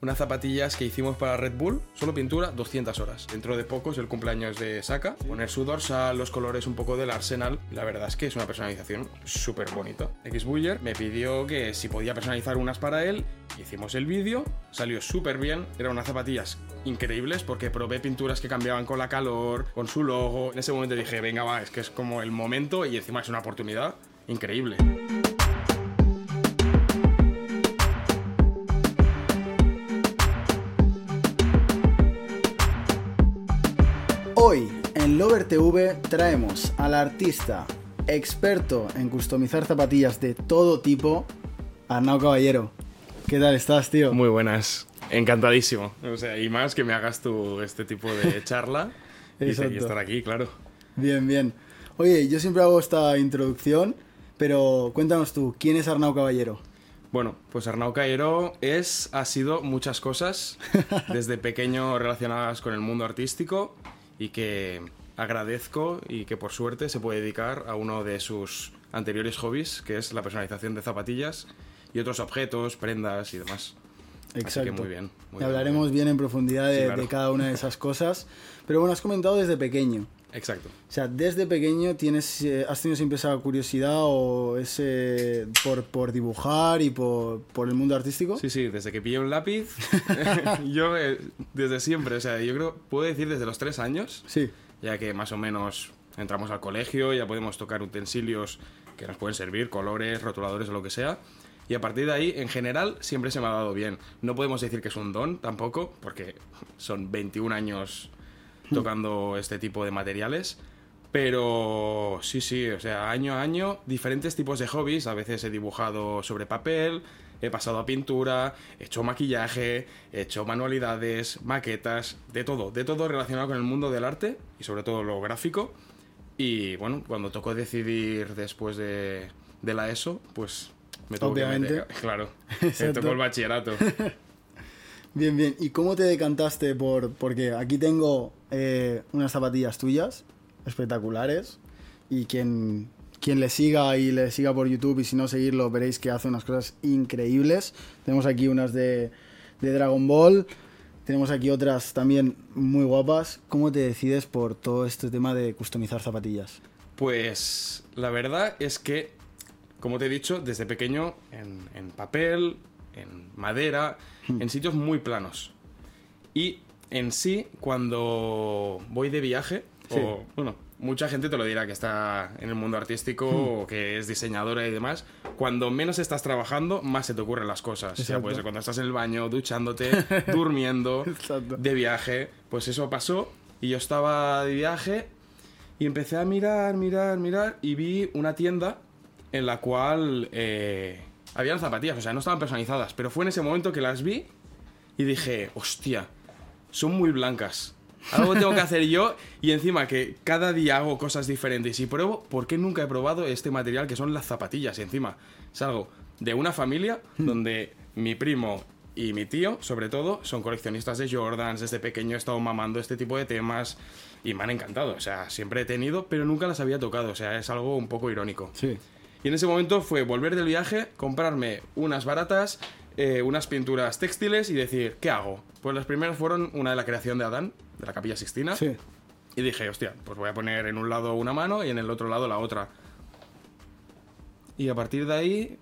Unas zapatillas que hicimos para Red Bull, solo pintura, 200 horas. Dentro de poco es el cumpleaños de Saka. Poner su dorsal, los colores un poco del Arsenal. La verdad es que es una personalización súper bonita. X Buller me pidió que si podía personalizar unas para él. Hicimos el vídeo, salió súper bien. Eran unas zapatillas increíbles porque probé pinturas que cambiaban con la calor, con su logo. En ese momento dije, venga, va, es que es como el momento y encima es una oportunidad increíble. En Lover TV traemos al artista experto en customizar zapatillas de todo tipo, Arnau Caballero. ¿Qué tal estás, tío? Muy buenas. Encantadísimo. O sea, y más que me hagas tú este tipo de charla y, y estar aquí, claro. Bien, bien. Oye, yo siempre hago esta introducción, pero cuéntanos tú, ¿quién es Arnau Caballero? Bueno, pues Arnau Caero es, ha sido muchas cosas desde pequeño relacionadas con el mundo artístico y que agradezco y que por suerte se puede dedicar a uno de sus anteriores hobbies, que es la personalización de zapatillas y otros objetos, prendas y demás. Así que muy bien. muy bien, hablaremos muy bien en profundidad de, Sí, claro. de cada una de esas cosas. Pero bueno, has comentado desde pequeño. bien. Exacto. O sea, desde pequeño tienes, eh, has tenido siempre esa curiosidad o ese por, por dibujar y por, por el mundo artístico. Sí, sí, desde que pillé un lápiz, yo eh, desde siempre, o sea, yo creo, puedo decir desde los tres años, Sí. Ya que más o menos entramos al colegio, ya podemos tocar utensilios que nos pueden servir, colores, rotuladores o lo que sea. Y a partir de ahí, en general, siempre se me ha dado bien. No podemos decir que es un don tampoco, porque son 21 años tocando este tipo de materiales. Pero sí, sí, o sea, año a año, diferentes tipos de hobbies. A veces he dibujado sobre papel, he pasado a pintura, he hecho maquillaje, he hecho manualidades, maquetas, de todo, de todo relacionado con el mundo del arte y sobre todo lo gráfico. Y bueno, cuando tocó decidir después de, de la ESO, pues me tuve Obviamente. meter. Claro, me tocó el bachillerato. Bien, bien. ¿Y cómo te decantaste por...? Porque aquí tengo eh, unas zapatillas tuyas, espectaculares, y quien, quien le siga y le siga por YouTube y si no seguirlo veréis que hace unas cosas increíbles. Tenemos aquí unas de, de Dragon Ball, tenemos aquí otras también muy guapas. ¿Cómo te decides por todo este tema de customizar zapatillas? Pues la verdad es que, como te he dicho, desde pequeño en, en papel, en madera, en sitios muy planos. Y en sí, cuando voy de viaje, Sí. o bueno, mucha gente te lo dirá que está en el mundo artístico o que es diseñadora y demás, cuando menos estás trabajando, más se te ocurren las cosas. O sea, Exacto. puede ser cuando estás en el baño, duchándote, durmiendo, Exacto. de viaje. Pues eso pasó y yo estaba de viaje y empecé a mirar, mirar, mirar y vi una tienda en la cual eh, habían zapatillas, o sea, no estaban personalizadas, pero fue en ese momento que las vi y dije, hostia, son muy blancas. Algo tengo que hacer yo y encima que cada día hago cosas diferentes y pruebo, ¿por qué nunca he probado este material que son las zapatillas? Y encima es algo de una familia donde mi primo y mi tío, sobre todo, son coleccionistas de Jordans. Desde pequeño he estado mamando este tipo de temas y me han encantado. O sea, siempre he tenido, pero nunca las había tocado. O sea, es algo un poco irónico. Sí. Y en ese momento fue volver del viaje, comprarme unas baratas, eh, unas pinturas textiles y decir, ¿qué hago? Pues las primeras fueron una de la creación de Adán, de la capilla Sixtina. Sí. Y dije, hostia, pues voy a poner en un lado una mano y en el otro lado la otra. Y a partir de ahí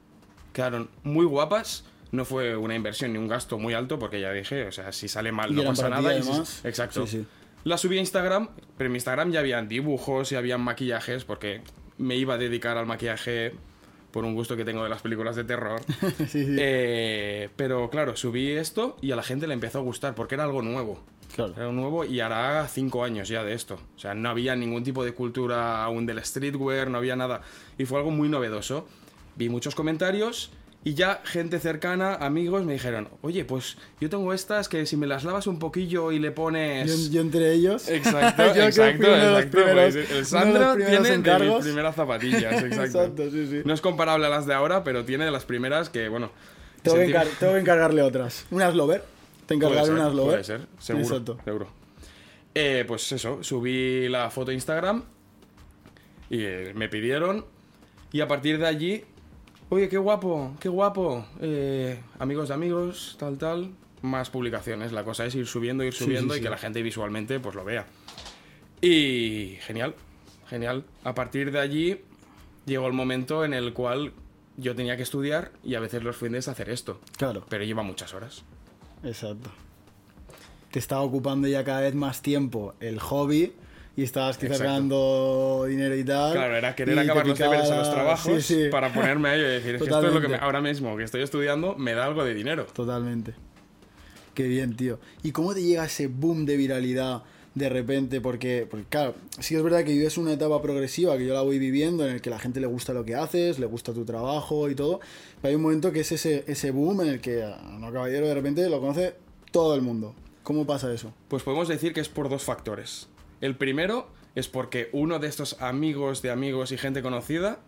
quedaron muy guapas. No fue una inversión ni un gasto muy alto porque ya dije, o sea, si sale mal Y no pasa nada. y si- además. exacto. Sí, sí. La subí a Instagram, pero en mi Instagram ya habían dibujos y habían maquillajes porque me iba a dedicar al maquillaje por un gusto que tengo de las películas de terror. sí, sí. Eh, pero claro, subí esto y a la gente le empezó a gustar porque era algo nuevo. Claro. Era nuevo y hará cinco años ya de esto. O sea, no había ningún tipo de cultura aún del streetwear, no había nada. Y fue algo muy novedoso. Vi muchos comentarios y ya gente cercana, amigos, me dijeron, oye, pues yo tengo estas que si me las lavas un poquillo y le pones... Yo, yo entre ellos. Exacto, Yo creo que exacto, primeros- pues el de Sandro tiene de mis primeras zapatillas, exacto. Exacto, sí, sí. No es comparable a las de ahora, pero tiene de las primeras que, bueno... Tengo que, sentimos- encar- tengo que encargarle otras. Unas Lover. Te encargaré unas Lover. Puede ser, seguro. Exacto. seguro. Eh, pues eso, subí la foto a Instagram y eh, me pidieron y a partir de allí, oye, qué guapo, qué guapo, eh, amigos de amigos, tal, tal, más publicaciones. La cosa es ir subiendo, ir Sí, subiendo sí, y sí. que la gente visualmente pues lo vea. Y genial, genial. A partir de allí llegó el momento en el cual yo tenía que estudiar y a veces los fines hacer esto. Claro, Pero lleva muchas horas. exacto. Te estaba ocupando ya cada vez más tiempo el hobby y estabas quizás Exacto. ganando dinero y tal. Claro, era querer acabar los deberes en los trabajos Sí, sí, para ponerme a ello y decir, es esto es lo que me- ahora mismo que estoy estudiando me da algo de dinero. Totalmente. Qué bien, tío. ¿Y cómo te llega ese boom de viralidad de repente? Porque, porque, claro, sí es verdad que vives una etapa progresiva que yo la voy viviendo en el que la gente le gusta lo que haces, le gusta tu trabajo y todo. Pero hay un momento que es ese, ese boom en el que a no caballero de repente lo conoce todo el mundo. ¿Cómo pasa eso? Pues podemos decir que es por dos factores. El primero es porque uno de estos amigos de amigos y gente conocida,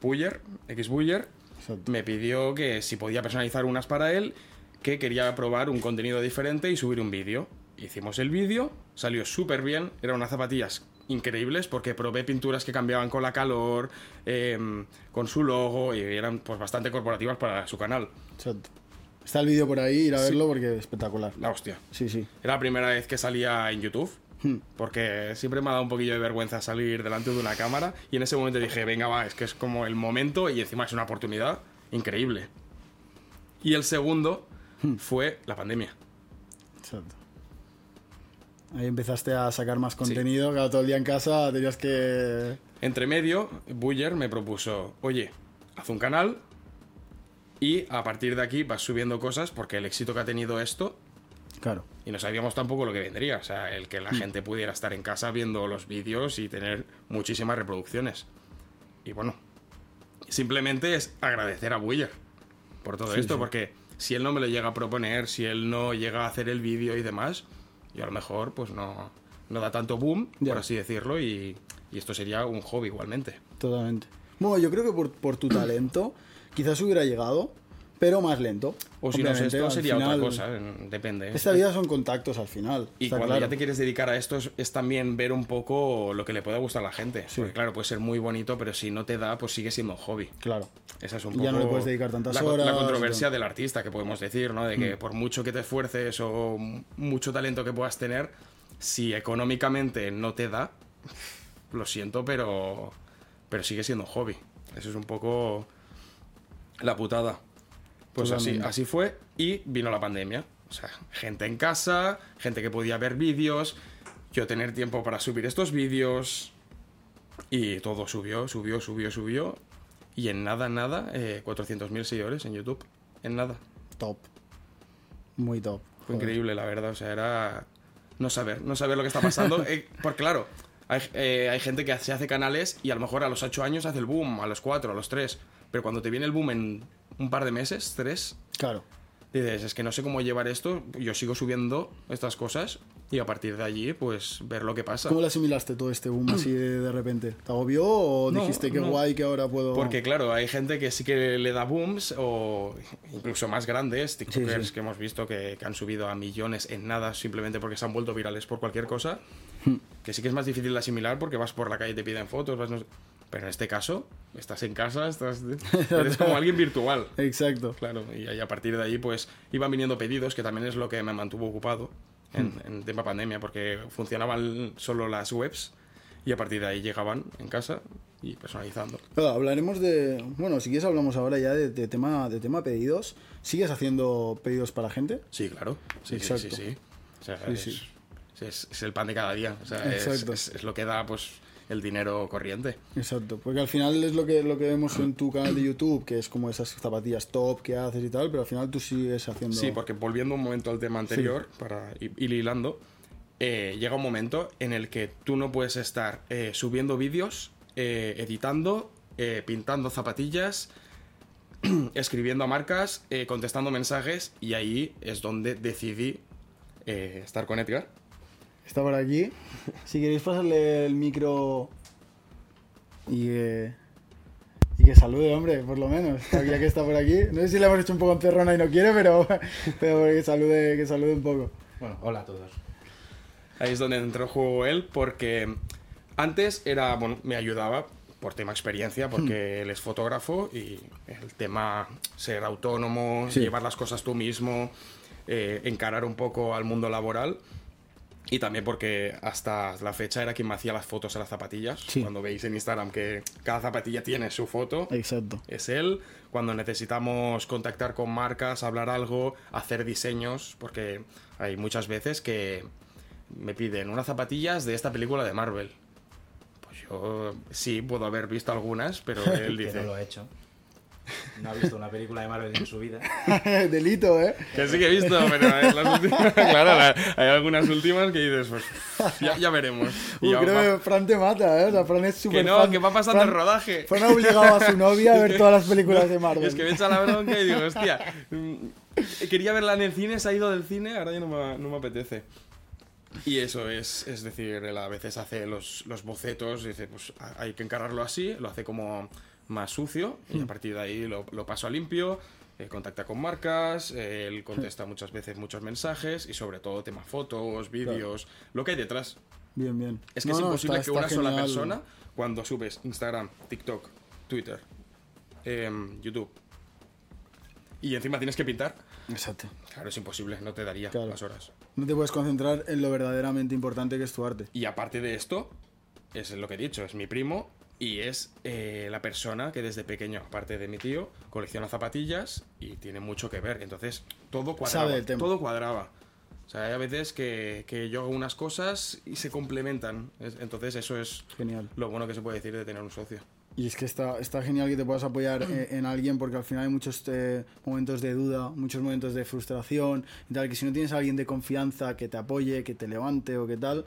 Buller, X Buller, Exacto. me pidió que si podía personalizar unas para él, que quería probar un contenido diferente y subir un vídeo. Hicimos el vídeo, salió súper bien, eran unas zapatillas increíbles porque probé pinturas que cambiaban con la calor, em, con su logo y eran pues bastante corporativas para su canal. Exacto. Está el vídeo por ahí, ir a verlo porque es espectacular. La hostia. Sí, sí. Era la primera vez que salía en YouTube. Porque siempre me ha dado un poquillo de vergüenza salir delante de una cámara. Y en ese momento dije, venga, va, es que es como el momento y encima es una oportunidad increíble. Y el segundo fue la pandemia. Exacto. Ahí empezaste a sacar más contenido, claro, todo el día en casa tenías que... Entre medio, Buller me propuso, oye, haz un canal y a partir de aquí vas subiendo cosas porque el éxito que ha tenido esto Claro. Y no sabíamos tampoco lo que vendría. O sea, el que la gente pudiera estar en casa viendo los vídeos y tener muchísimas reproducciones. Y bueno, simplemente es agradecer a Buller por todo Sí, esto, sí. porque si él no me lo llega a proponer, si él no llega a hacer el vídeo y demás, yo a lo mejor pues no, no da tanto boom, Ya. por así decirlo, y, y esto sería un hobby igualmente. Totalmente. Bueno, yo creo que por, por tu talento quizás hubiera llegado, pero más lento. O si no esto, sería otra cosa, eh, depende. Esta vida son contactos al final. Y cuando claro. ya te quieres dedicar a esto es, es también ver un poco lo que le pueda gustar a la gente. Sí. Porque claro, puede ser muy bonito, pero si no te da, pues sigue siendo un hobby. Claro. Esa es un poco ya no le puedes dedicar tantas la, horas La controversia. Mm. del artista, que podemos decir, ¿no? De que por mucho que te esfuerces o mucho talento que puedas tener, si económicamente no te da, lo siento, pero, pero sigue siendo un hobby. Eso es un poco la putada. Pues así, así fue y vino la pandemia. O sea, gente en casa, gente que podía ver vídeos, yo tener tiempo para subir estos vídeos y todo subió, subió, subió, subió. Y en nada, nada, eh, 400.000 seguidores en YouTube. En nada. Top. Muy top. Fue Joder. increíble, la verdad. O sea, era no saber, no saber lo que está pasando. Eh, porque claro, hay, eh, hay gente que se hace canales y a lo mejor a los 8 años hace el boom, a los 4, a los 3. Pero cuando te viene el boom en un par de meses, 3, Claro. dices, es que no sé cómo llevar esto. Yo sigo subiendo estas cosas y a partir de allí, pues ver lo que pasa. ¿Cómo le asimilaste todo este boom así de, de repente? ¿Te agobió o No, dijiste que no. guay que ahora puedo...? Porque claro, hay gente que sí que le da booms o incluso más grandes, TikTokers Sí, sí. que hemos visto que, que han subido a millones en nada simplemente porque se han vuelto virales por cualquier cosa, Hmm. que sí que es más difícil de asimilar porque vas por la calle y te piden fotos, vas no sé- pero en este caso estás en casa, estás eres como alguien virtual. Exacto. Claro, y a partir de ahí pues iban viniendo pedidos, que también es lo que me mantuvo ocupado en, Hmm. en tema pandemia, porque funcionaban solo las webs y a partir de ahí llegaban en casa y personalizando. Claro, hablaremos de... Bueno, si quieres hablamos ahora ya de, de tema, de tema pedidos. ¿Sigues haciendo pedidos para gente? Sí, claro. Sí, sí, Exacto. sí, sí. O sea, Sí, es, sí. es- es el pan de cada día. O sea, Exacto. es- es lo que da pues el dinero corriente. Exacto, porque al final es lo que, lo que vemos en tu canal de YouTube, que es como esas zapatillas top que haces y tal, pero al final tú sigues haciendo... Sí, porque volviendo un momento al tema anterior, para ir ir hilando, eh, llega un momento en el que tú no puedes estar eh, subiendo vídeos, eh, editando, pintando zapatillas, escribiendo a marcas, contestando mensajes, y ahí es donde decidí estar con Edgar. Está por aquí. Si queréis pasarle el micro y que, y que salude, hombre, por lo menos, ya que está por aquí. No sé si le hemos hecho un poco en perrona y no quiere, pero, pero que, salude, que salude un poco. Bueno, hola a todos. Ahí es donde entró en juego él, porque antes era, bueno, me ayudaba por tema experiencia, porque él es fotógrafo y el tema ser autónomo, Sí. llevar las cosas tú mismo, eh, encarar un poco al mundo laboral. Y también porque hasta la fecha era quien me hacía las fotos a las zapatillas. Sí. Cuando veis en Instagram que cada zapatilla tiene su foto, Exacto. es él. Cuando necesitamos contactar con marcas, hablar algo, hacer diseños, porque hay muchas veces que me piden unas zapatillas de esta película de Marvel. Pues yo sí puedo haber visto algunas, pero él Que dice no lo ha hecho. No ha visto una película de Marvel en su vida. Delito, ¿eh? que sí que he visto, pero en las últimas, claro, la- hay algunas últimas que dices, pues ya, ya veremos. Y Uy, creo va- que Fran te mata, ¿eh? O sea, Fran es súper que no, fan. que va pasando Fran- el rodaje. Fran ha obligado a su novia a ver todas las películas de Marvel. Es que me echa la bronca y digo, hostia, mm, quería verla en el cine, se ha ido del cine, ahora ya no me, no me apetece. Y eso es, es decir, él a veces hace los, los bocetos, dice, pues hay que encararlo así, lo hace como más sucio y a partir de ahí lo, lo paso a limpio, eh, contacta con marcas, eh, él contesta muchas veces muchos mensajes y sobre todo tema fotos, vídeos, lo que hay detrás. Bien, bien. Es que No, es no, imposible está- que una sola persona, cuando subes Instagram, TikTok, Twitter, em, YouTube, y encima tienes que pintar, Exacto. claro, es imposible, no te daría Claro. las horas. No te puedes concentrar en lo verdaderamente importante que es tu arte. Y aparte de esto, es lo que he dicho, es mi primo y es eh, la persona que desde pequeño, aparte de mi tío, colecciona zapatillas y tiene mucho que ver. Entonces, todo cuadraba. Sabe del tema. Todo cuadraba. O sea, hay a veces que, que yo hago unas cosas y se complementan. Es- Entonces, eso es Genial. lo bueno que se puede decir de tener un socio. Y es que está, está genial que te puedas apoyar eh, en alguien porque al final hay muchos eh, momentos de duda, muchos momentos de frustración y tal, que si no tienes a alguien de confianza que te apoye, que te levante o que tal,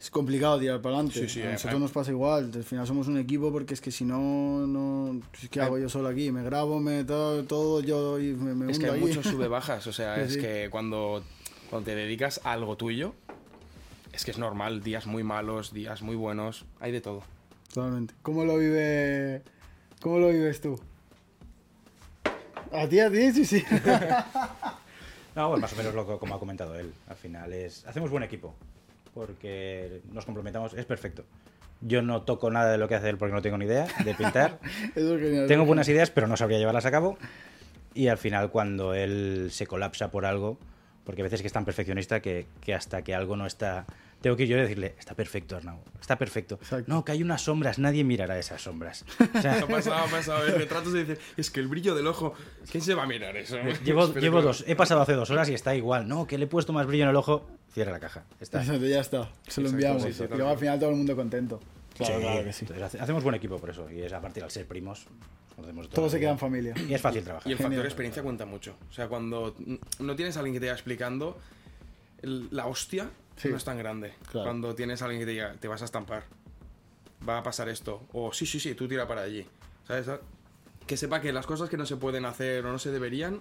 es complicado tirar para adelante. Sí, sí, a eh, nosotros eh. nos pasa igual, al final somos un equipo porque es que si no, no pues, ¿qué hago yo solo aquí? Me grabo, me todo, todo yo y me, me Es que hay muchos sube bajas. O sea, Sí, es sí. que cuando, cuando te dedicas a algo tuyo, es que es normal. Días muy malos, días muy buenos. Hay de todo. Totalmente. ¿Cómo lo vive, cómo lo vives tú? A ti, a ti, sí, sí. No, pues más o menos lo que, como ha comentado él. Al final es. Hacemos buen equipo. Porque nos complementamos. Es perfecto. Yo no toco nada de lo que hace él porque no tengo ni idea de pintar. Es genial. tengo buenas ideas, pero no sabría llevarlas a cabo. Y al final, cuando él se colapsa por algo, porque a veces que es tan perfeccionista que, que hasta que algo no está. Tengo que ir yo y decirle, está perfecto, Arnau, está perfecto. Exacto. No, que hay unas sombras, nadie mirará esas sombras. O sea, Ha pasado, ha pasado. El retrato se dice, es que el brillo del ojo, ¿quién se va a mirar eso? llevo, llevo dos, he pasado hace dos horas y está igual. No, que le he puesto más brillo en el ojo, cierra la caja. Está. Exacto, ya está. Se lo Exacto, enviamos. sí, sí, y luego al final todo el mundo contento. Claro, Sí, claro que sí. entonces hace- hacemos buen equipo por eso. Y es a partir al ser primos. nos hacemos toda Todo la se vida. queda en familia. Y es fácil trabajar. Y el Genial. factor experiencia cuenta mucho. O sea, cuando no tienes a alguien que te vaya explicando, la hostia Sí. no es tan grande. Claro. Cuando tienes a alguien que te diga, te vas a estampar, va a pasar esto, o sí, sí, sí, tú tira para allí. ¿Sabes? Que sepa que las cosas que no se pueden hacer o no se deberían,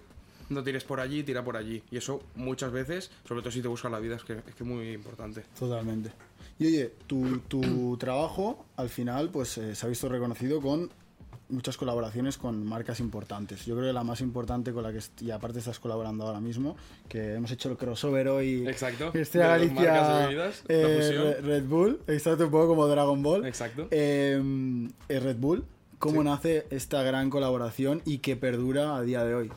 no tires por allí, tira por allí. Y eso muchas veces, sobre todo si te buscas la vida, es que es que muy importante. Totalmente. Y oye, tu, tu trabajo al final pues eh, se ha visto reconocido con muchas colaboraciones con marcas importantes. Yo creo que la más importante con la que y aparte estás colaborando ahora mismo, que hemos hecho el crossover hoy. Exacto. De Galicia bebidas, eh, Red Bull, exacto, un poco como Dragon Ball. Exacto. Eh, eh, Red Bull, ¿cómo Sí. nace esta gran colaboración y que perdura a día de hoy?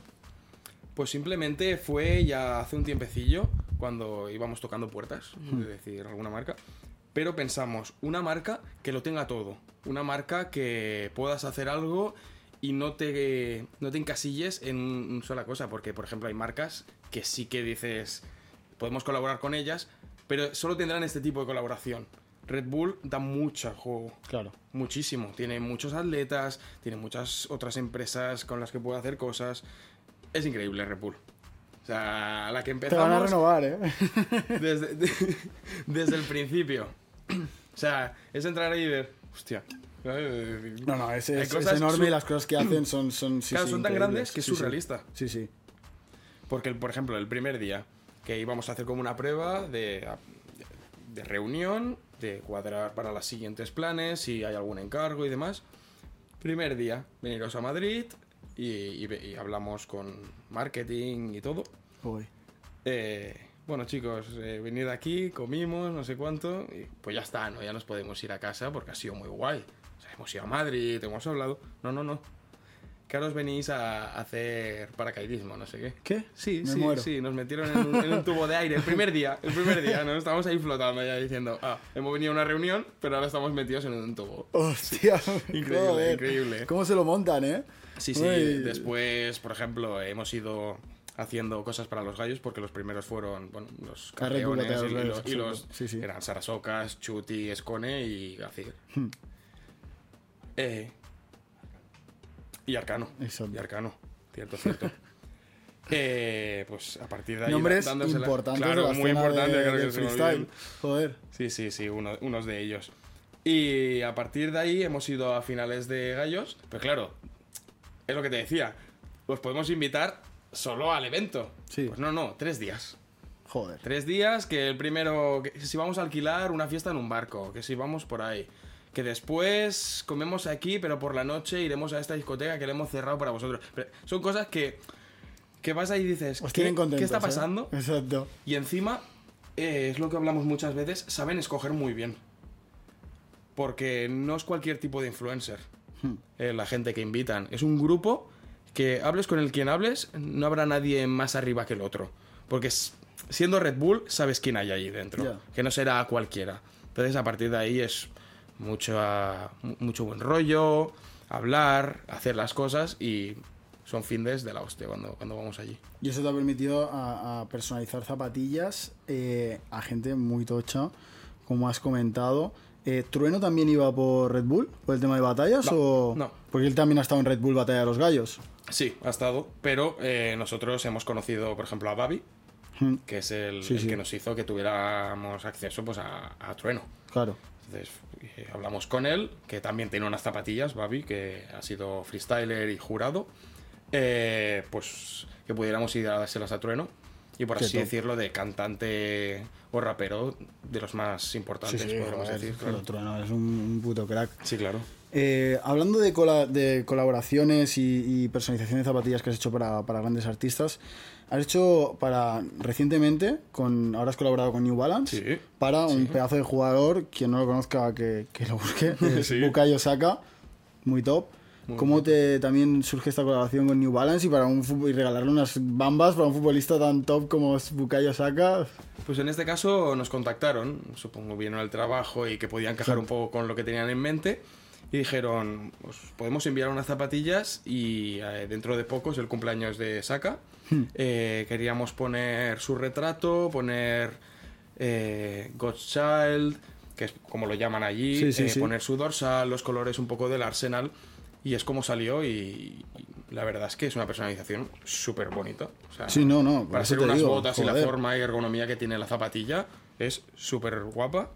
Pues simplemente fue ya hace un tiempecillo cuando íbamos tocando puertas, es decir, alguna marca. Pero pensamos, una marca que lo tenga todo. Una marca que puedas hacer algo y no te, no te encasilles en una sola cosa. Porque, por ejemplo, hay marcas que sí que dices, podemos colaborar con ellas, pero solo tendrán este tipo de colaboración. Red Bull da mucho juego. Claro. Muchísimo. Tiene muchos atletas, tiene muchas otras empresas con las que puede hacer cosas. Es increíble Red Bull. O sea, la que Te van a empezamos renovar, ¿eh? desde, de- desde el principio. O sea, es entrar ahí y ver, hostia. No, no, es, enorme y las cosas que hacen son, son, sí, Claro, sí, son tan grandes que es Sí, surrealista. Sí, sí. Porque, por ejemplo, el primer día que íbamos a hacer como una prueba de, de reunión, de cuadrar para los siguientes planes, si hay algún encargo y demás. Primer día, veniros a Madrid y, y ve- y hablamos con marketing y todo. Uy. Eh, bueno, chicos, eh, venid aquí, comimos, no sé cuánto, y pues ya está, ¿no? Ya nos podemos ir a casa porque ha sido muy guay. O sea, hemos ido a Madrid, hemos hablado. No, no, no. que ahora os venís a hacer paracaidismo, no sé qué. ¿Qué? Sí, Me sí, muero. sí, nos metieron en un, en un tubo de aire el primer día, el primer día, ¿no? Estábamos ahí flotando ya diciendo, ah, hemos venido a una reunión, pero ahora estamos metidos en un tubo. Hostia, Increíble, joder. increíble. ¿Cómo se lo montan, eh? Sí, sí, Uy. después, por ejemplo, hemos ido haciendo cosas para los gallos porque los primeros fueron, bueno, los campeones de y, los y Gallos, los, y los- exacto. Sí, sí. eran Sarasocas, Chuti, Escone y Gacir. Hmm. Eh, y Arcano. Exacto. Y Arcano, cierto, cierto. Eh, pues a partir de ahí Nombres importantes claro, de la muy importante, de- creo que del se me freestyle. Joder. Sí, sí, sí, uno- unos de ellos. Y a partir de ahí hemos ido a finales de gallos. Pero claro, es lo que te decía. Os podemos invitar solo al evento. Sí. Pues no, no, tres días. Joder. Tres días que el primero, que si vamos a alquilar una fiesta en un barco, que si vamos por ahí. Que después comemos aquí, pero por la noche iremos a esta discoteca que le hemos cerrado para vosotros. Pero son cosas que, que vas ahí y dices, Os ¿qué. ¿qué está ¿eh? pasando? Exacto. Y encima, eh, es lo que hablamos muchas veces, saben escoger muy bien. Porque no es cualquier tipo de influencer Hmm. eh, la gente que invitan. Es un grupo que hables con el quien hables, no habrá nadie más arriba que el otro. Porque siendo Red Bull, sabes quién hay ahí dentro. Que no será cualquiera. Entonces, a partir de ahí es mucho, ah, mu- mucho buen rollo, hablar, hacer las cosas y son findes de la hostia cuando, cuando vamos allí. Y eso te ha permitido a, a personalizar zapatillas eh, a gente muy tocha, como has comentado. Eh, ¿Trueno también iba por Red Bull? ¿Por el tema de batallas? No, o... no. Porque él también ha estado en Red Bull Batalla de los Gallos. Sí, ha estado, pero eh, nosotros hemos conocido, por ejemplo, a Babi, Hmm, que es el, Sí, el sí. que nos hizo que tuviéramos acceso pues, a, a Trueno. Claro. Entonces eh, hablamos con él, que también tiene unas zapatillas, Babi, que ha sido freestyler y jurado, pues que pudiéramos ir a dárselas a Trueno. Y por así decirlo, de cantante o rapero de los más Sí, importantes, sí, podríamos joder, decir. pero Claro. Trueno es un, puto crack. Sí, claro. Eh, hablando de, cola- de colaboraciones y, y personalización de zapatillas que has hecho para, para grandes artistas, has hecho para recientemente, con ahora has colaborado con New Balance, Sí, para un sí. pedazo de jugador, quien no lo conozca, que, que lo busque, es Sí. Bukayo Saka, muy top. Muy ¿Cómo te también surge esta colaboración con New Balance y para un y regalarle unas bambas para un futbolista tan top como es Bukayo Saka? Pues en este caso nos contactaron, supongo vieron el trabajo y que podían encajar un poco con lo que tenían en mente y dijeron, pues podemos enviar unas zapatillas y eh, dentro de poco es el cumpleaños de Saka. Eh, queríamos poner su retrato, poner eh, God's Child, que es como lo llaman allí, Sí, sí, eh, sí. poner su dorsal, los colores un poco del Arsenal y es como salió y, y la verdad es que es una personalización súper bonita. O sea, Sí, no, no, Para te unas digo, botas y la forma y ergonomía que tiene la zapatilla es súper guapa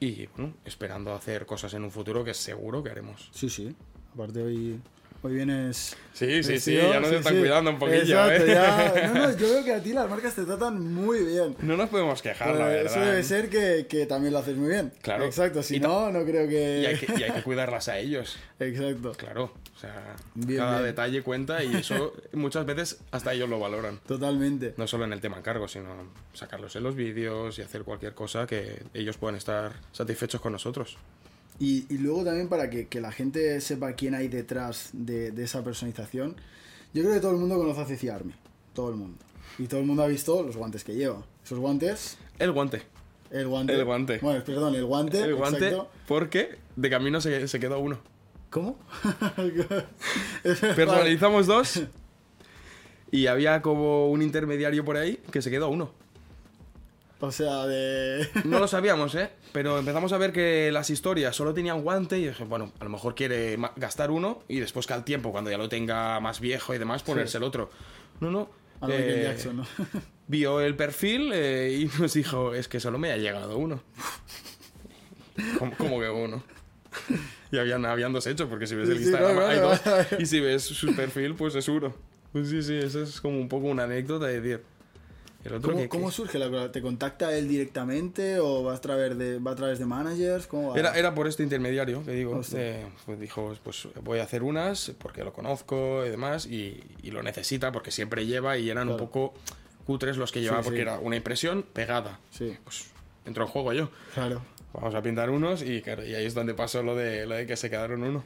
y bueno, esperando hacer cosas en un futuro que seguro que haremos. Sí, sí. Aparte hoy, hoy vienes... Sí, sí, sí, ya nos sí, están sí. cuidando un poquillo, Exacto, ¿eh? ya. No, no, yo veo que a ti las marcas te tratan muy bien. No nos podemos quejar, la Pues verdad. Eso debe ser que, que también lo haces muy bien. Claro. Exacto, si Y no, no creo que... Y hay, que, y hay que cuidarlas a ellos, Exacto. claro. O sea, Bien, cada bien. detalle cuenta y eso muchas veces hasta ellos lo valoran. Totalmente. No solo en el tema encargo, sino sacarlos en los vídeos y hacer cualquier cosa que ellos puedan estar satisfechos con nosotros. Y, y luego también para que, que la gente sepa quién hay detrás de, de esa personalización, yo creo que todo el mundo conoce a Arme. Todo el mundo. Y todo el mundo ha visto los guantes que lleva. Esos guantes, El guante. el guante. El guante. Bueno, perdón, el guante. El guante, exacto. porque de camino se, se quedó uno. ¿Cómo? Personalizamos dos. Y había como un intermediario por ahí que se quedó uno. O sea, de... No lo sabíamos, ¿eh? Pero empezamos a ver que las historias solo tenían guante y dije, bueno, a lo mejor quiere gastar uno y después que al tiempo, cuando ya lo tenga más viejo y demás, ponerse el otro. No, no. A lo Michael eh, Jackson, ¿no? Vio el perfil eh, y nos dijo, es que solo me ha llegado uno. ¿Cómo, cómo que uno? Y habían, habían dos hechos, porque si ves el Sí, Instagram claro, hay dos. Y si ves su perfil, pues es uno. Pues sí, sí, eso es como un poco una anécdota de decir. El otro ¿Cómo, que, cómo surge la colaboración? ¿Te contacta él directamente o va a través de, va a través de managers? ¿Cómo va? Era, era por este intermediario que digo, eh, pues dijo, pues voy a hacer unas porque lo conozco y demás y, y lo necesita porque siempre lleva y eran un poco cutres los que llevaba Sí, porque sí. era una impresión pegada. Sí, Pues entró en juego yo. claro. Vamos a pintar unos y ahí es donde pasó lo de, lo de que se quedaron uno.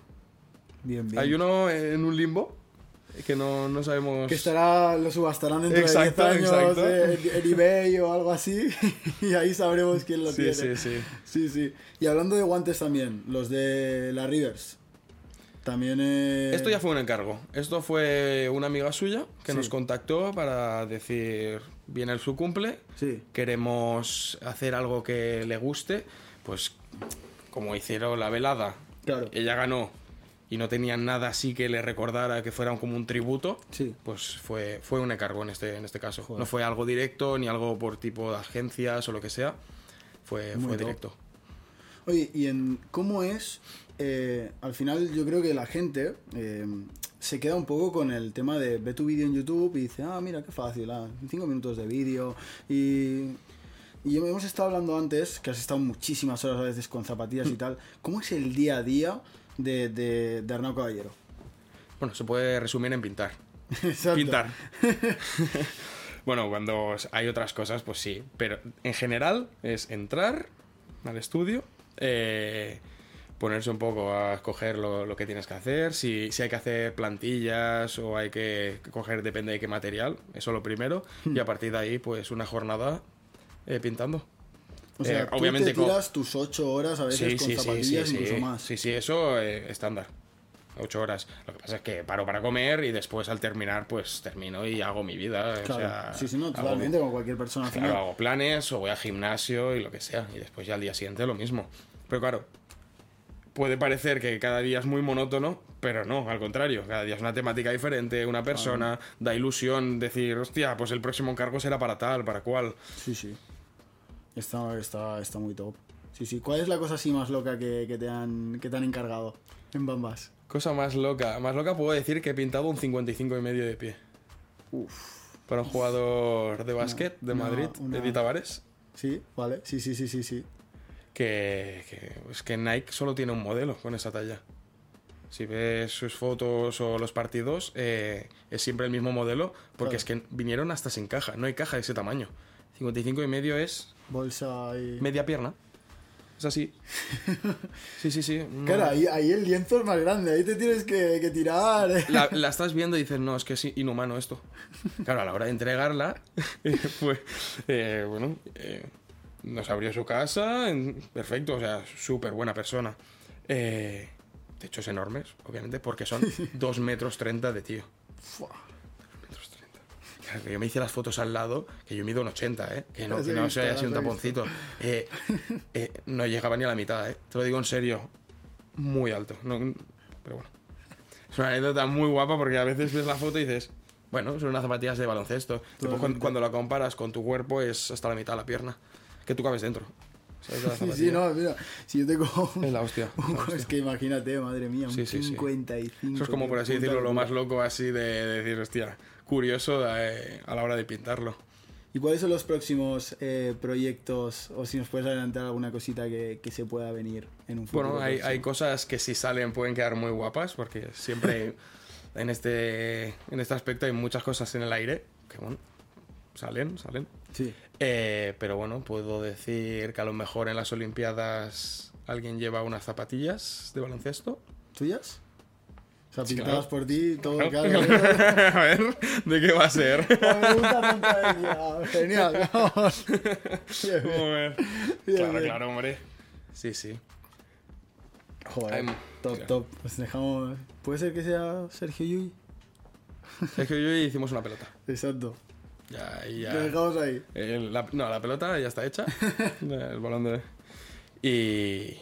Bien, bien. Hay uno en un limbo que no, no sabemos... Que estará, lo subastarán dentro Exacto, de 10 años exacto. en, en eBay o algo así. y ahí sabremos quién lo Sí, tiene. sí, sí. Sí, sí. Y hablando de guantes también, los de la Rivers. También. eh, Esto ya fue un encargo. Esto fue una amiga suya que Sí. nos contactó para decir, viene el su cumple, Sí, queremos hacer algo que le guste, pues como hicieron la velada, claro. ella ganó y no tenían nada así que le recordara que fuera como un tributo, Sí. pues fue, fue un encargo en este, en este caso. Joder. No fue algo directo ni algo por tipo de agencias o lo que sea, fue, Muy fue top. directo. Oye, ¿y en cómo es? eh, al final yo creo que la gente eh, se queda un poco con el tema de ve tu vídeo en YouTube y dice, ah, mira, qué fácil, ah, cinco minutos de vídeo. Y, y hemos estado hablando antes, que has estado muchísimas horas a veces con zapatillas y tal. ¿Cómo es el día a día de, de, de Arnau Caballero? Bueno, se puede resumir en pintar. Exacto. Pintar. bueno, cuando hay otras cosas, pues sí. Pero en general es entrar al estudio, eh, ponerse un poco a escoger lo, lo que tienes que hacer, si, si hay que hacer plantillas o hay que coger, depende de qué material, eso lo primero. Hmm. Y a partir de ahí, pues una jornada eh, pintando. O sea, Eh, tú obviamente te tiras tus ocho horas a veces con zapatillas, incluso más. Sí, sí, eso eh, estándar. Ocho horas. Lo que pasa es que paro para comer y después al terminar, pues termino y hago mi vida. o Claro. sea, sí, sí, no, hago- totalmente, como cualquier persona Claro, hago planes o voy al gimnasio y lo que sea. Y después ya al día siguiente lo mismo. Pero claro, puede parecer que cada día es muy monótono, pero no, al contrario. Cada día es una temática diferente, una persona, da ilusión decir, hostia, pues el próximo encargo será para tal, para cual. Sí, sí. Está, está, está muy top. Sí, sí. ¿Cuál es la cosa así más loca que, que te, han, que te han encargado en Bambas? Cosa más loca. Más loca puedo decir que he pintado un 55 y medio de pie. Uf. Para un jugador de básquet de una- Madrid, una- Edith Tavares, Sí, vale. Sí, sí, sí, sí, sí. que, que es que Nike solo tiene un modelo con esa talla. Si ves sus fotos o los partidos, eh, es siempre el mismo modelo, porque Claro. es que vinieron hasta sin caja, no hay caja de ese tamaño. 55 y medio es Bolsa y... media pierna. Es así. Sí, sí, sí. no- Claro, ahí, ahí el lienzo es más grande. Ahí te tienes que, que tirar. eh. La, la estás viendo y dices, no, es que es inhumano esto. Claro, a la hora de entregarla, pues, eh, bueno, eh, nos abrió su casa, en- perfecto, o sea, súper buena persona. Eh, techos enormes, obviamente, porque son 2 metros 30 de tío. Fua. Metros 30. Claro, que yo me hice las fotos al lado, que yo mido un 80, ¿eh? Que no, que no sea las así un taponcito. Eh, eh, no llegaba ni a la mitad, ¿eh? Te lo digo en serio. Muy alto. No- pero bueno. Es una anécdota muy guapa porque a veces ves la foto y dices, bueno, son unas zapatillas de baloncesto. Después cuando, cuando la comparas con tu cuerpo es hasta la mitad de la pierna. Que tú cabes dentro. Sí, sí, no, mira. Si yo tengo... Es la hostia. es la hostia. Es que imagínate, madre mía, un Sí, sí, sí. 55. Eso es como, por así decirlo, lo más loco así de, de decir, hostia, curioso eh, a la hora de pintarlo. ¿Y cuáles son los próximos eh, proyectos? O si nos puedes adelantar alguna cosita que, que se pueda venir en un futuro. Bueno, hay, hay cosas que si salen pueden quedar muy guapas, porque siempre en este, en este aspecto hay muchas cosas en el aire que, bueno, salen, salen. Sí. Eh, pero bueno, puedo decir que a lo mejor en las Olimpiadas alguien lleva unas zapatillas de baloncesto. ¿Tuyas? Sea, Sí, pintadas claro. por ti, todo Claro. claro. a ver, ¿de qué va a ser? Gusta Genial. vamos. Bien, bien. Joder. Bien, Claro, claro, hombre. Sí, sí. Joder, top, top. Pues dejamos... ¿Puede ser que sea Sergio Yui? Sergio y yo hicimos una pelota. Exacto. Ya, ya. Lo dejamos ahí. El- la- no, la pelota ya está hecha. el balón de. Y.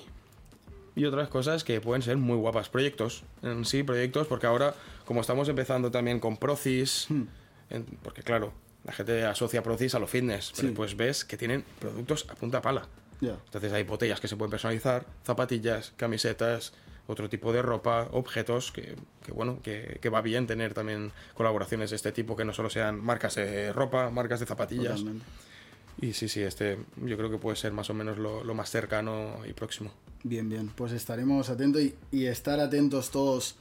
Y otras cosas que pueden ser muy guapas. Proyectos. En sí, proyectos, porque ahora, como estamos empezando también con Procis, Hmm. en- porque claro, la gente asocia Procis a lo fitness, pero Sí. pues ves que tienen productos a punta pala. Ya. Entonces hay botellas que se pueden personalizar, zapatillas, camisetas, otro tipo de ropa, objetos, que, que bueno, que, que va bien tener también colaboraciones de este tipo, que no solo sean marcas de ropa, marcas de zapatillas. Totalmente. Y sí, sí, este yo creo que puede ser más o menos lo, lo más cercano y próximo. Bien, bien. Pues estaremos atentos y, y estar atentos todos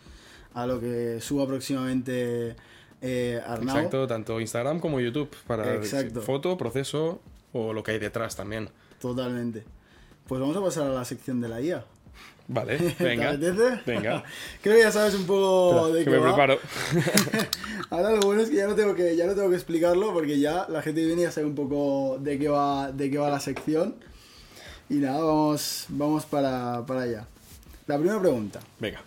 a lo que suba próximamente eh, Arnau. Exacto, tanto Instagram como YouTube, para Exacto. foto, proceso o lo que hay detrás también. Totalmente. Pues vamos a pasar a la sección de la IA. Vale, ¿Te venga. apetece? Venga. Creo que ya sabes un poco de que qué me va. preparo. Ahora lo bueno es que ya no tengo que ya no tengo que explicarlo porque ya la gente que viene ya sabe un poco de qué va de qué va la sección. Y nada, vamos vamos para, para allá. La primera pregunta. Venga.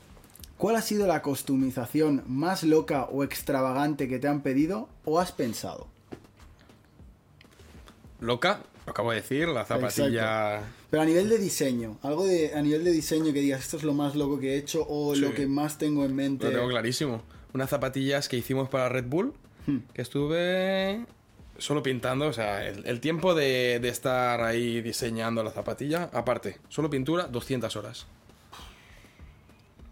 ¿Cuál ha sido la customización más loca o extravagante que te han pedido o has pensado? Loca, lo acabo de decir, la zapatilla. Pero a nivel de diseño, algo de a nivel de diseño que digas esto es lo más loco que he hecho o Sí. lo que más tengo en mente. Lo tengo clarísimo. Unas zapatillas que hicimos para Red Bull, Hmm. que estuve solo pintando, o sea, el, el tiempo de, de estar ahí diseñando la zapatilla, aparte, solo pintura, 200 horas.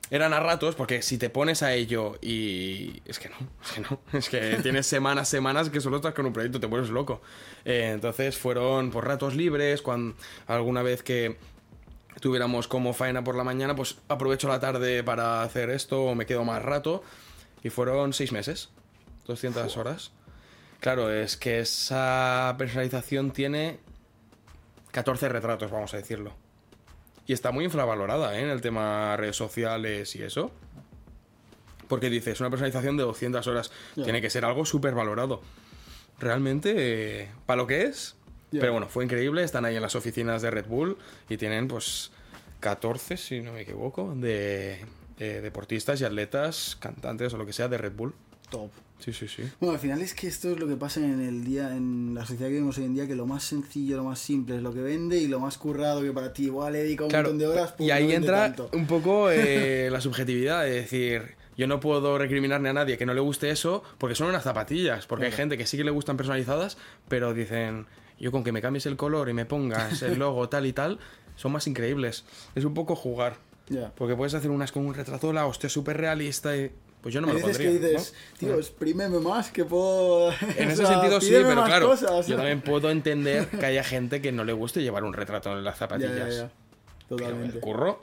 Eran a ratos, porque si te pones a ello y... Es que no, es que no. Es que tienes semanas, semanas que solo estás con un proyecto, te vuelves loco. Eh, entonces fueron por ratos libres, cuando alguna vez que tuviéramos como faena por la mañana, pues aprovecho la tarde para hacer esto o me quedo más rato. Y fueron seis meses, 200 horas. Claro, es que esa personalización tiene 14 retratos, vamos a decirlo. Y está muy infravalorada ¿eh? en el tema redes sociales y eso. Porque dices, una personalización de 200 horas tiene que ser algo súper valorado. Realmente, eh, para lo que es. Pero bueno, fue increíble. Están ahí en las oficinas de Red Bull y tienen pues 14, si no me equivoco, de, de deportistas y atletas, cantantes o lo que sea de Red Bull. Top. Sí, sí, sí. Bueno, al final es que esto es lo que pasa en el día, en la sociedad que vivimos hoy en día, que lo más sencillo, lo más simple es lo que vende y lo más currado que para ti igual le dedica un Claro, montón de horas. pues y no ahí vende entra tanto. un poco eh, la subjetividad, de decir, yo no puedo recriminarle a nadie que no le guste eso porque son unas zapatillas, porque hay Claro. gente que sí que le gustan personalizadas, pero dicen, yo con que me cambies el color y me pongas el logo tal y tal, son más increíbles. Es un poco jugar, Ya. porque puedes hacer unas con un retrato, la hostia súper realista y... Pues yo no me lo pondría. que dices, ¿no? tío, exprímeme más que puedo. En o ese sea, sentido sí, pero claro, cosas. yo también puedo entender que haya gente que no le guste llevar un retrato en las zapatillas. ya, ya. Pero Totalmente. el curro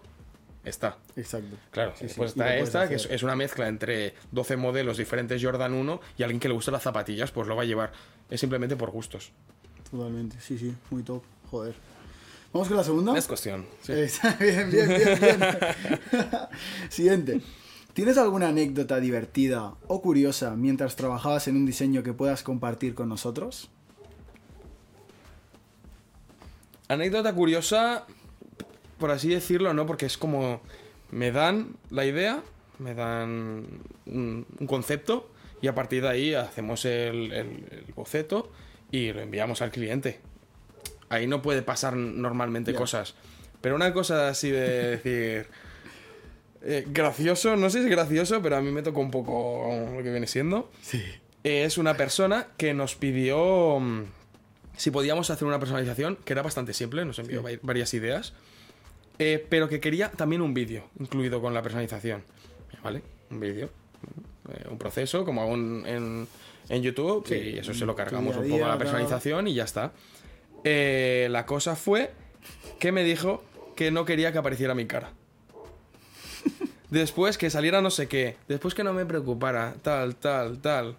está. Exacto. Claro, Sí, sí, después y lo está esta, que es, una mezcla entre 12 modelos diferentes Jordan 1 y alguien que le gusta las zapatillas, pues lo va a llevar. Es simplemente por gustos. Totalmente, sí, sí, muy top. Joder. Vamos con la segunda. Es cuestión. sí. Está bien, bien, bien, bien. Siguiente. ¿Tienes alguna anécdota divertida o curiosa mientras trabajabas en un diseño que puedas compartir con nosotros? Anécdota curiosa, por así decirlo, ¿no? Porque es como. Me dan la idea, me dan un, un concepto y a partir de ahí hacemos el, el- el boceto y lo enviamos al cliente. Ahí no puede pasar normalmente cosas. Pero una cosa así de decir. Eh, gracioso, no sé si es gracioso, pero a mí me tocó un poco lo que viene siendo. Sí. Es una persona que nos pidió mm, si podíamos hacer una personalización, que era bastante simple, nos envió va- varias ideas, eh, pero que quería también un vídeo incluido con la personalización. ¿Vale? Un vídeo, eh, un proceso, como hago en, en- en YouTube, Sí, y eso se lo cargamos día un poco a la personalización y ya está. La cosa fue que me dijo que no quería que apareciera mi cara. Después que saliera no sé qué. Después que no me preocupara. Tal, tal, tal.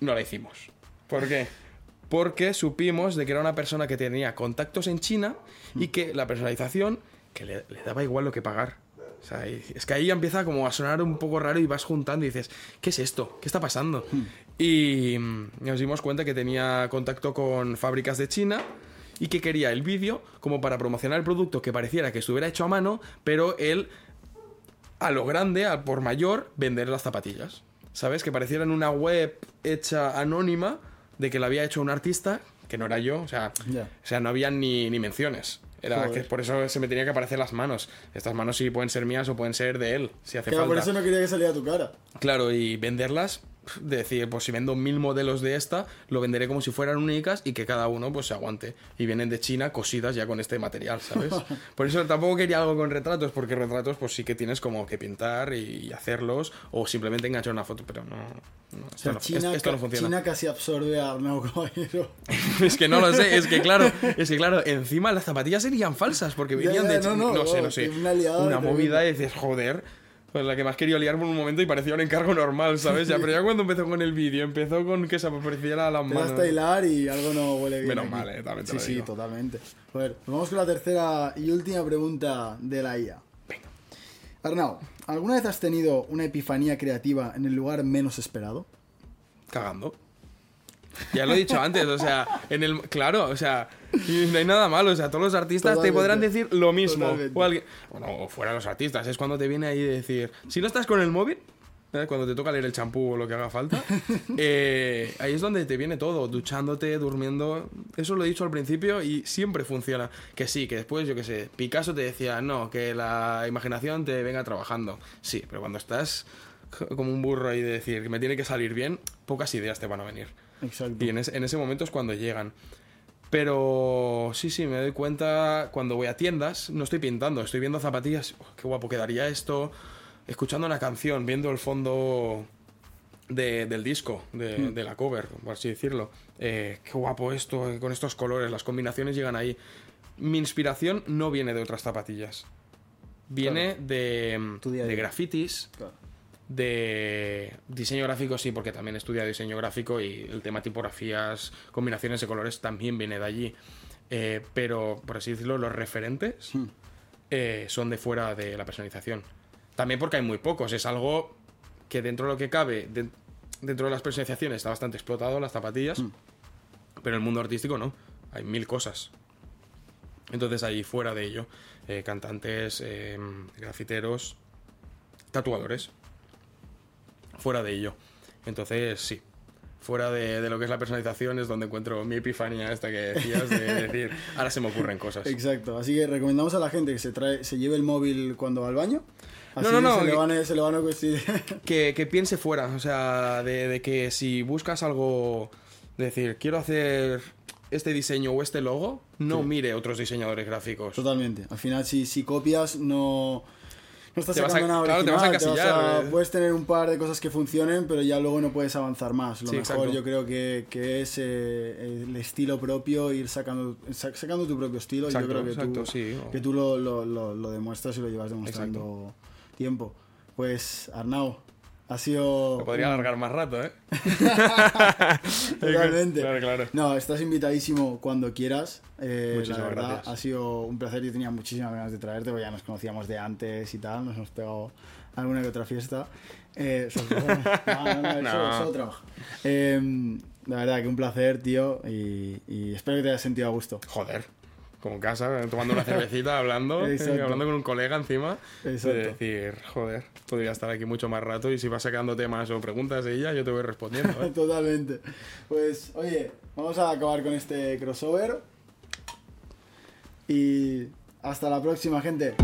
No la hicimos. ¿Por qué? Porque supimos de que era una persona que tenía contactos en China y que la personalización, que le, daba igual lo que pagar. Es que ahí empieza como a sonar un poco raro y vas juntando y dices, ¿qué es esto? ¿Qué está pasando? Y mm, nos dimos cuenta que tenía contacto con fábricas de China y que quería el vídeo como para promocionar el producto que pareciera que estuviera hecho a mano, pero él a lo grande, al por mayor, vender las zapatillas. ¿Sabes? Que pareciera en una web hecha anónima de que la había hecho un artista, que no era yo, o sea, o sea no había ni, ni menciones. Era Joder. que por eso se me tenía que aparecer las manos. Estas manos sí pueden ser mías o pueden ser de él, si hace Claro, falta. por eso no quería que saliera tu cara. Claro, y venderlas, de decir, pues si vendo mil modelos de esta, lo venderé como si fueran únicas y que cada uno pues se aguante. Y vienen de China cosidas ya con este material, ¿sabes? Por eso tampoco quería algo con retratos, porque retratos pues sí que tienes como que pintar y hacerlos o simplemente enganchar una foto, pero no, no, esto, O sea, no, China, esto- no ca- funciona. China casi absorbe a Arnau Caballero. es que no lo sé, es que claro, es que claro, encima las zapatillas serían falsas porque venían de no, China. no, No, sé, no, no sé. una Una movida y dices, joder. Pues la que más quería liar por un momento y parecía un encargo normal, ¿sabes? Ya, pero ya cuando empezó con el vídeo, empezó con que se apareciera las Te das manos. a hilar y algo no huele bien. Menos aquí. mal, eh, también te Sí, lo sí, totalmente. A ver, pues vamos con la tercera y última pregunta de la IA. Arnau, ¿alguna vez has tenido una epifanía creativa en el lugar menos esperado? Cagando. Ya lo he dicho antes, o sea, en el. Claro, o sea, no hay nada malo, o sea, todos los artistas te podrán decir lo mismo. Totalmente. O alguien. Bueno, o fuera los artistas, es cuando te viene ahí de decir. Si no estás con el móvil, ¿eh? cuando te toca leer el champú o lo que haga falta, eh, ahí es donde te viene todo, duchándote, durmiendo. Eso lo he dicho al principio y siempre funciona. Que sí, que después, yo qué sé, Picasso te decía, no, que la imaginación te venga trabajando. Sí, pero cuando estás como un burro ahí de decir que me tiene que salir bien, pocas ideas te van a venir. Exacto. Y en ese, en ese momento es cuando llegan. Pero sí, sí, me doy cuenta cuando voy a tiendas, no estoy pintando, estoy viendo zapatillas, "Oh, qué guapo quedaría esto, escuchando una canción, viendo el fondo de- del disco, de, de la cover, por así decirlo. Eh, qué guapo esto, eh, con estos colores, las combinaciones llegan ahí. Mi inspiración no viene de otras zapatillas. Viene de, de grafitis, Claro. De diseño gráfico sí, porque también he estudiado diseño gráfico y el tema tipografías, combinaciones de colores también viene de allí. Eh, pero, por así decirlo, los referentes Hmm. eh, son de fuera de la personalización. También porque hay muy pocos, es algo que dentro de lo que cabe, de- dentro de las personalizaciones está bastante explotado, las zapatillas, Hmm. pero en el mundo artístico no, hay mil cosas. Entonces ahí fuera de ello, eh, cantantes, grafiteros, tatuadores, fuera de ello. Entonces sí, fuera de, de lo que es la personalización es donde encuentro mi epifanía esta que decías de decir, ahora se me ocurren cosas. Exacto. Así que recomendamos a la gente que se trae, se lleve el móvil cuando va al baño. Así no, no, se, le van a, se le van a que, que piense fuera, o sea, de, de que si buscas algo, de decir, quiero hacer este diseño o este logo, no Sí. mire otros diseñadores gráficos. Totalmente. Al final, si, si copias, no. No estás Te sacando a- nada claro, te vas a encasillar, eh. Puedes tener un par de cosas que funcionen, pero ya luego no puedes avanzar más. Lo Sí, mejor exacto. yo creo que, que es eh, el estilo propio, ir sacando, sa- sacando tu propio estilo. y yo creo que exacto, tú, sí, o- que tú lo, lo- lo- lo demuestras y lo llevas demostrando tiempo. Pues, Arnau, ha sido. Podría alargar más rato, ¿eh? Totalmente. Claro, claro. No, estás invitadísimo cuando quieras. Eh, la Muchísimas verdad, gracias. ha sido un placer. Yo tenía muchísimas ganas de traerte, porque ya nos conocíamos de antes y tal. Nos hemos pegado alguna que otra fiesta. Eh, no, no, no, eso- No. trabajo. Eh, la verdad que un placer, tío. Y, y espero que te hayas sentido a gusto. Joder. Como en casa, tomando una cervecita, hablando, eh, Exacto. hablando con un colega encima. Exacto. De decir, joder, podría estar aquí mucho más rato y si vas sacando temas o preguntas de ella, yo te voy respondiendo. ¿eh? Totalmente. Pues, oye, vamos a acabar con este crossover. Y hasta la próxima, gente.